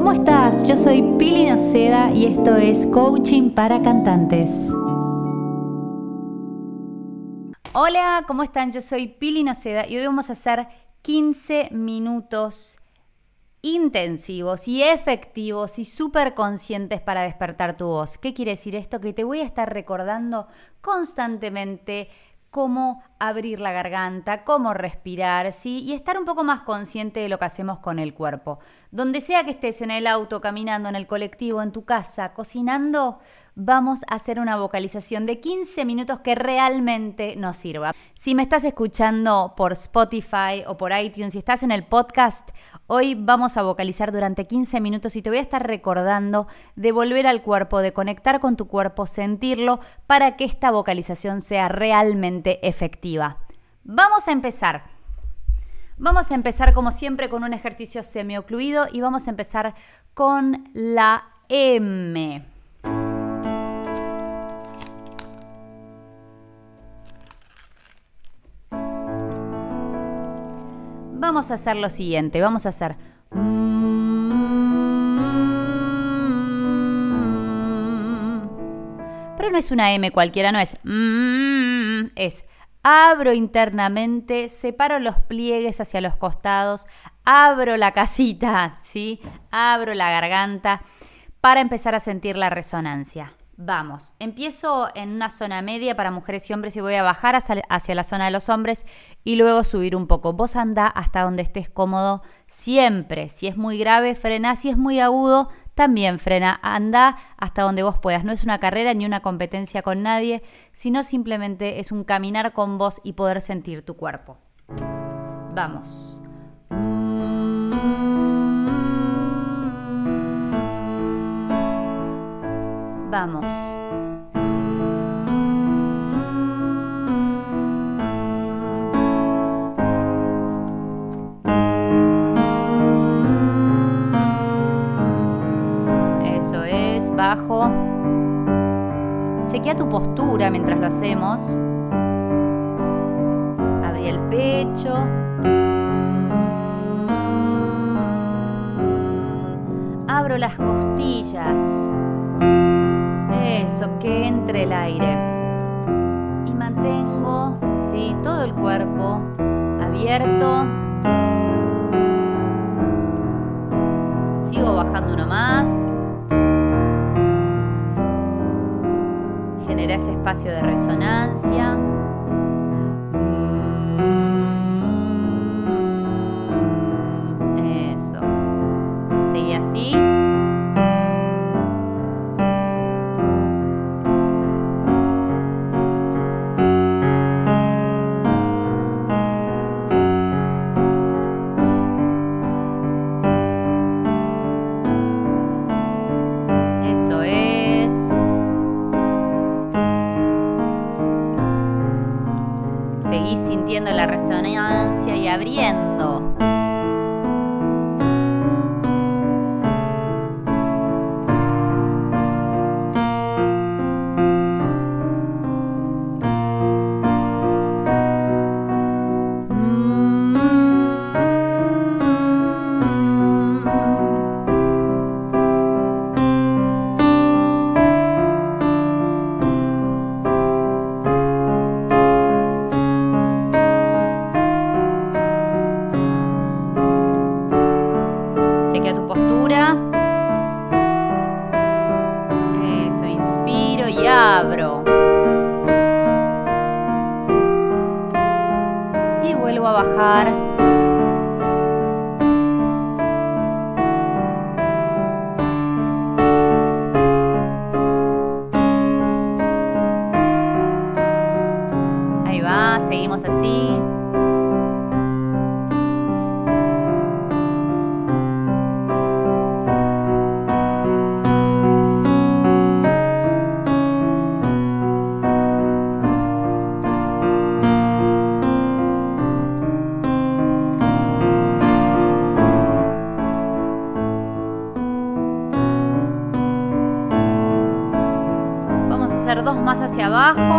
¿cómo estás? Yo soy Pili Noceda y esto es Coaching para Cantantes. Hola, ¿cómo están? Yo soy Pili Noceda y hoy vamos a hacer 15 minutos intensivos y efectivos y súper conscientes para despertar tu voz. ¿Qué quiere decir esto? Que te voy a estar recordando constantemente cómo abrir la garganta, cómo respirar, ¿sí? Y estar un poco más consciente de lo que hacemos con el cuerpo. Donde sea que estés en el auto, caminando, en el colectivo, en tu casa, cocinando, vamos a hacer una vocalización de 15 minutos que realmente nos sirva. Si me estás escuchando por Spotify o por iTunes, si estás en el podcast, hoy vamos a vocalizar durante 15 minutos y te voy a estar recordando de volver al cuerpo, de conectar con tu cuerpo, sentirlo, para que esta vocalización sea realmente efectiva. Vamos a empezar. Vamos a empezar como siempre con un ejercicio semiocluido y vamos a empezar con la M. vamos a hacer lo siguiente, vamos a hacer... Pero no es una M cualquiera, no es... Es abro internamente, separo los pliegues hacia los costados, abro la casita, ¿sí? Abro la garganta para empezar a sentir la resonancia. Vamos, empiezo en una zona media para mujeres y hombres y voy a bajar hacia, la zona de los hombres y luego subir un poco. Vos anda hasta donde estés cómodo siempre. Si es muy grave, frena. Si es muy agudo, también frena. Anda hasta donde vos puedas. No es una carrera ni una competencia con nadie, sino simplemente es un caminar con vos y poder sentir tu cuerpo. Vamos. Vamos. Eso es, bajo. Chequea tu postura mientras lo hacemos. Abrí el pecho. Abro las costillas. Eso, que entre el aire. Y mantengo, sí, todo el cuerpo abierto. Sigo bajando uno más. Genera ese espacio de resonancia. Resonancia y abriendo. Seguimos así. dos más hacia abajo.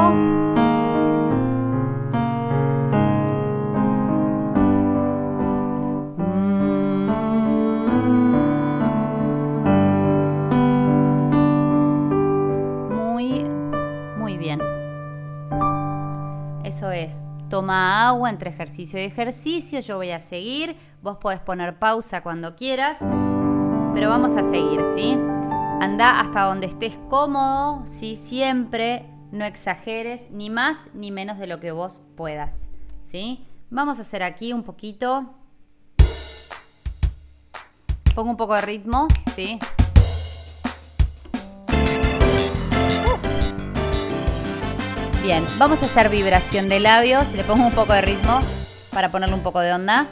Toma agua entre ejercicio y ejercicio. Yo voy a seguir. Vos podés poner pausa cuando quieras. Pero vamos a seguir, ¿sí? Anda hasta donde estés cómodo, ¿sí? Siempre no exageres ni más ni menos de lo que vos puedas, ¿sí? Vamos a hacer aquí un poquito. Pongo un poco de ritmo, ¿sí? Bien, vamos a hacer vibración de labios. Le pongo un poco de ritmo para ponerle un poco de onda.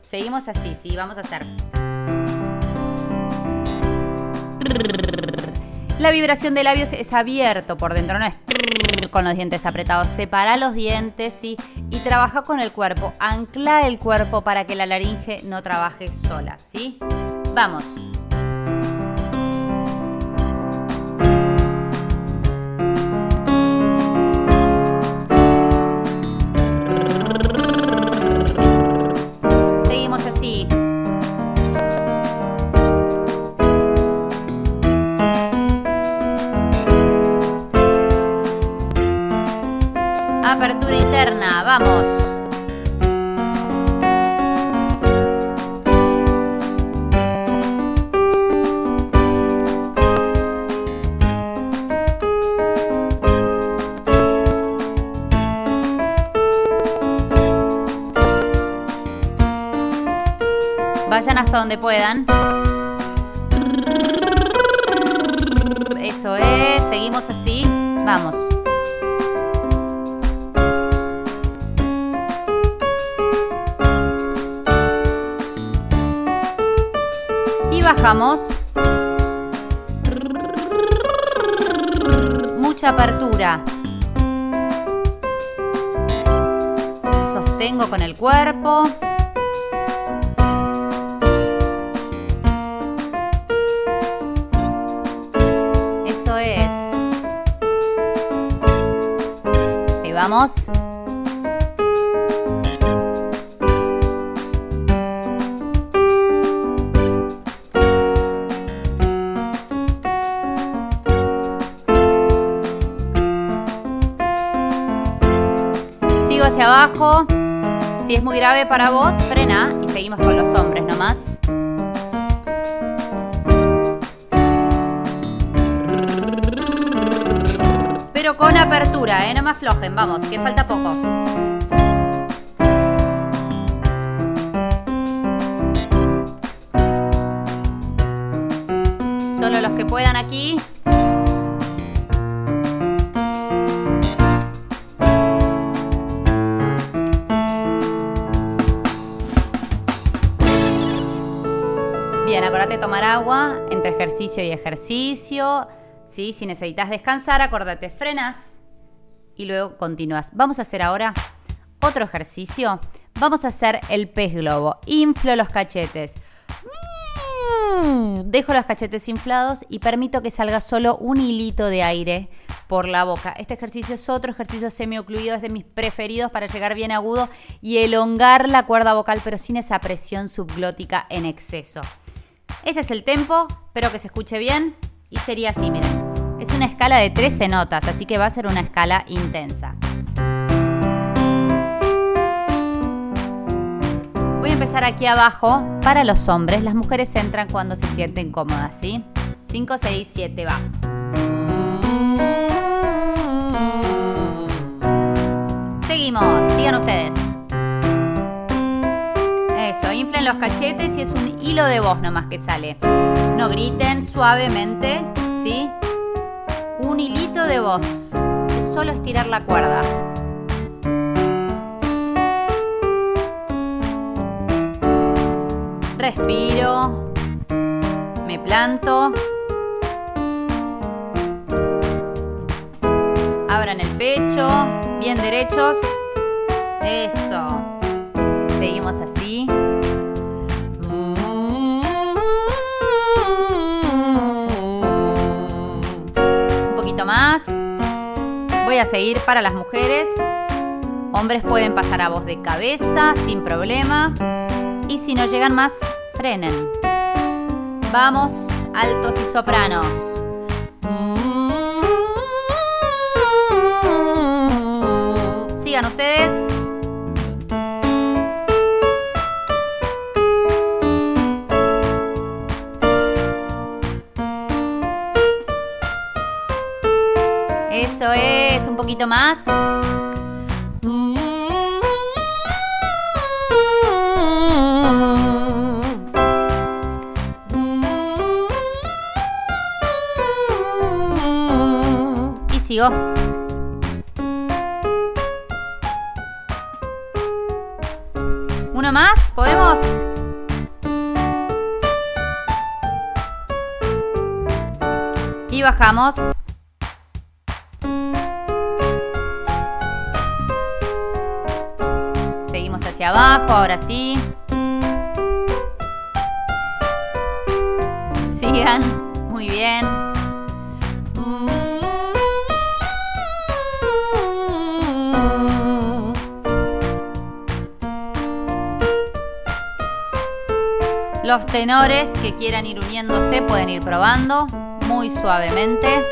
Seguimos así, sí, vamos a hacer. La vibración de labios es abierto por dentro, no es con los dientes apretados. Separa los dientes y trabaja con el cuerpo. Ancla el cuerpo para que la laringe no trabaje sola, ¿sí? Vamos. Vayan hasta donde puedan. Eso es, seguimos así. Vamos. bajamos. Mucha apertura. Sostengo con el cuerpo. Vamos. hacia abajo. Si es muy grave para vos, frena y seguimos con los hombres nomás. Apertura, ¿eh? No me aflojen, vamos, que falta poco. Solo los que puedan aquí. acordate tomar agua entre ejercicio y ejercicio. ¿sí? Si necesitas descansar, acordate, frenas y luego continúas. Vamos a hacer ahora otro ejercicio. Vamos a hacer el pez globo. Inflo los cachetes. Mm, dejo los cachetes inflados y permito que salga solo un hilito de aire por la boca. Este ejercicio es otro ejercicio semi-ocluido, es de mis preferidos para llegar bien agudo y elongar la cuerda vocal, pero sin esa presión subglótica en exceso. Este es el tempo, espero que se escuche bien. Y sería así, miren. Es una escala de 13 notas, así que va a ser una escala intensa. Voy a empezar aquí abajo para los hombres. Las mujeres entran cuando se sienten cómodas, ¿sí? 5, 6, 7, va. Seguimos, sigan ustedes. Eso, inflen los cachetes y es un hilo de voz nomás que sale. No griten suavemente, ¿sí? Un hilito de voz. Solo estirar la cuerda. Respiro. Me planto. Abran el pecho. Bien derechos. Eso. Seguimos así. Voy a seguir para las mujeres. Hombres pueden pasar a voz de cabeza sin problema. Y si no llegan más, frenen. Vamos, altos y sopranos. Sigan ustedes. Poquito más. Y sigo. ¿Uno más? ¿Podemos? Y bajamos. Abajo, ahora sí. Sigan, muy bien. Los tenores que quieran ir uniéndose pueden ir probando muy suavemente.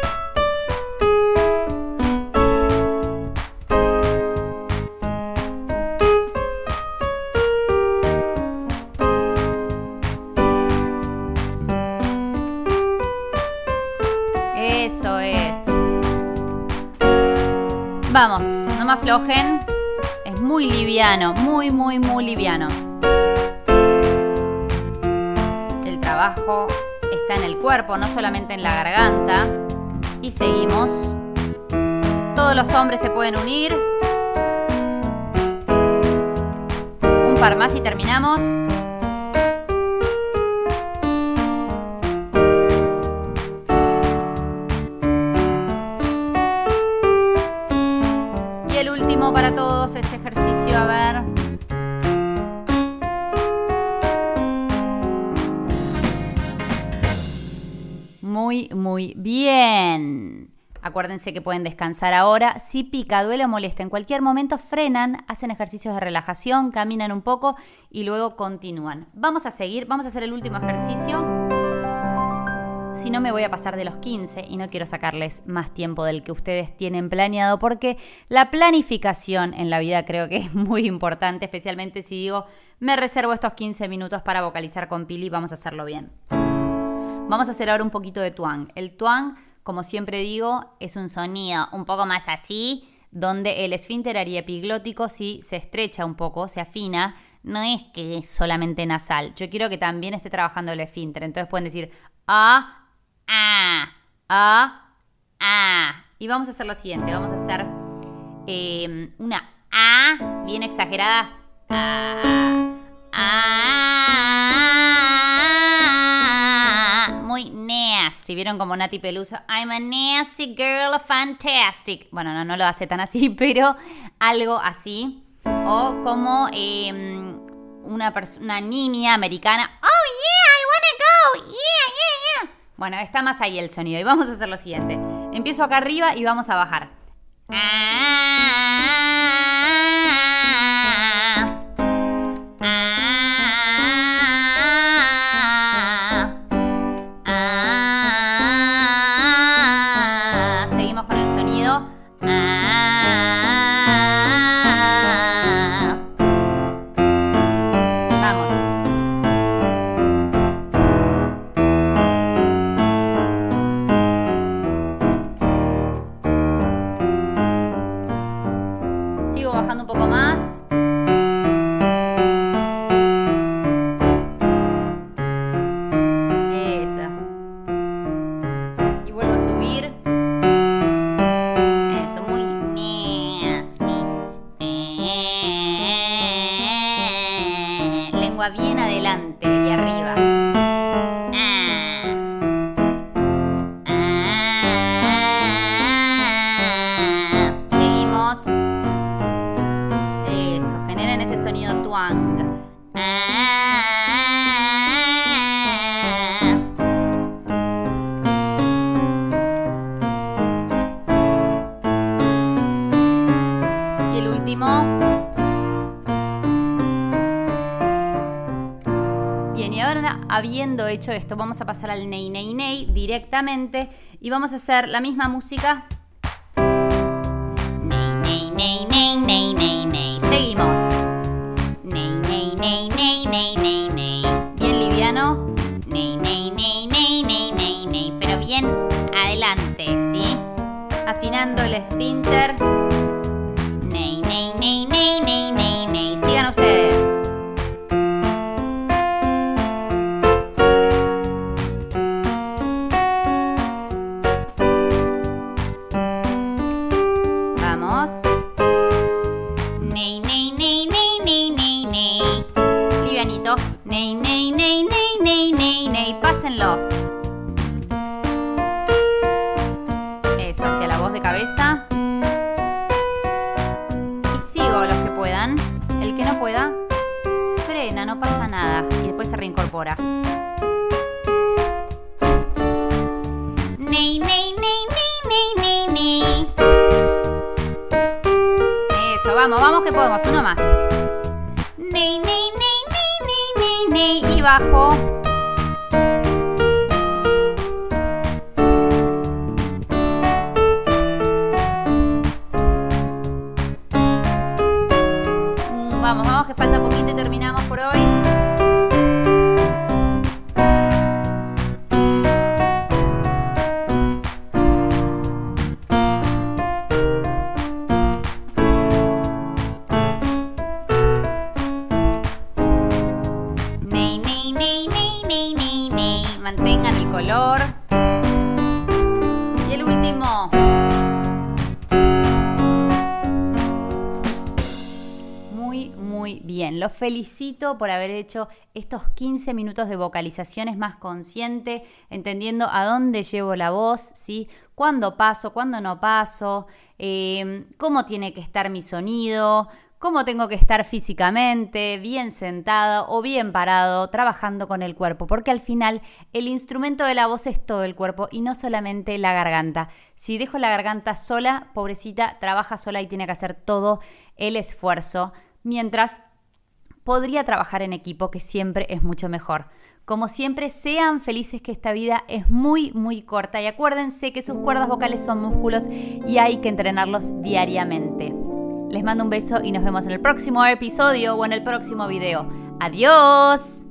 Muy liviano, muy, muy, muy liviano. El trabajo está en el cuerpo, no solamente en la garganta. Y seguimos. Todos los hombres se pueden unir. Un par más y terminamos. Muy, bien. Acuérdense que pueden descansar ahora. Si pica, duele o molesta, en cualquier momento frenan, hacen ejercicios de relajación, caminan un poco y luego continúan. Vamos a seguir, vamos a hacer el último ejercicio. Si no me voy a pasar de los 15 y no quiero sacarles más tiempo del que ustedes tienen planeado porque la planificación en la vida creo que es muy importante, especialmente si digo, me reservo estos 15 minutos para vocalizar con Pili, vamos a hacerlo bien. Vamos a hacer ahora un poquito de tuang. El tuang, como siempre digo, es un sonido un poco más así, donde el esfínter ariepiglótico sí se estrecha un poco, se afina. No es que es solamente nasal. Yo quiero que también esté trabajando el esfínter. Entonces pueden decir a, a, a, a. Y vamos a hacer lo siguiente. Vamos a hacer eh, una a bien exagerada. A, a, muy nasty. ¿Vieron como Nati Peluso? I'm a nasty girl, fantastic. Bueno, no, no lo hace tan así, pero algo así. O como eh, una, una niña americana. Oh, yeah, I wanna go. Yeah, yeah, yeah. Bueno, está más ahí el sonido. Y vamos a hacer lo siguiente. Empiezo acá arriba y vamos a bajar. Seguimos Bien adelante y arriba. Habiendo hecho esto, vamos a pasar al ney, ney, ney directamente y vamos a hacer la misma música. Ney, ney, ney, ney, ney, ney. Seguimos. Ney, ney, ney, ney, ney, ney, ney. Bien liviano. Ney, ney, ney, ney, ney, ney, ney. Pero bien adelante, ¿sí? Afinando el esfínter. Vamos, vamos que podemos. Uno más. Ney, ney, ney, ney, ney, ney, Y bajo. Mantengan el color. Y el último. Muy, muy bien. Los felicito por haber hecho estos 15 minutos de vocalizaciones más consciente, entendiendo a dónde llevo la voz, ¿sí? Cuándo paso, cuándo no paso, eh, cómo tiene que estar mi sonido, cómo tengo que estar físicamente, bien sentada o bien parado, trabajando con el cuerpo, porque al final el instrumento de la voz es todo el cuerpo y no solamente la garganta. Si dejo la garganta sola, pobrecita, trabaja sola y tiene que hacer todo el esfuerzo, mientras podría trabajar en equipo, que siempre es mucho mejor. Como siempre, sean felices que esta vida es muy, muy corta y acuérdense que sus cuerdas vocales son músculos y hay que entrenarlos diariamente. Les mando un beso y nos vemos en el próximo episodio o en el próximo video. ¡Adiós!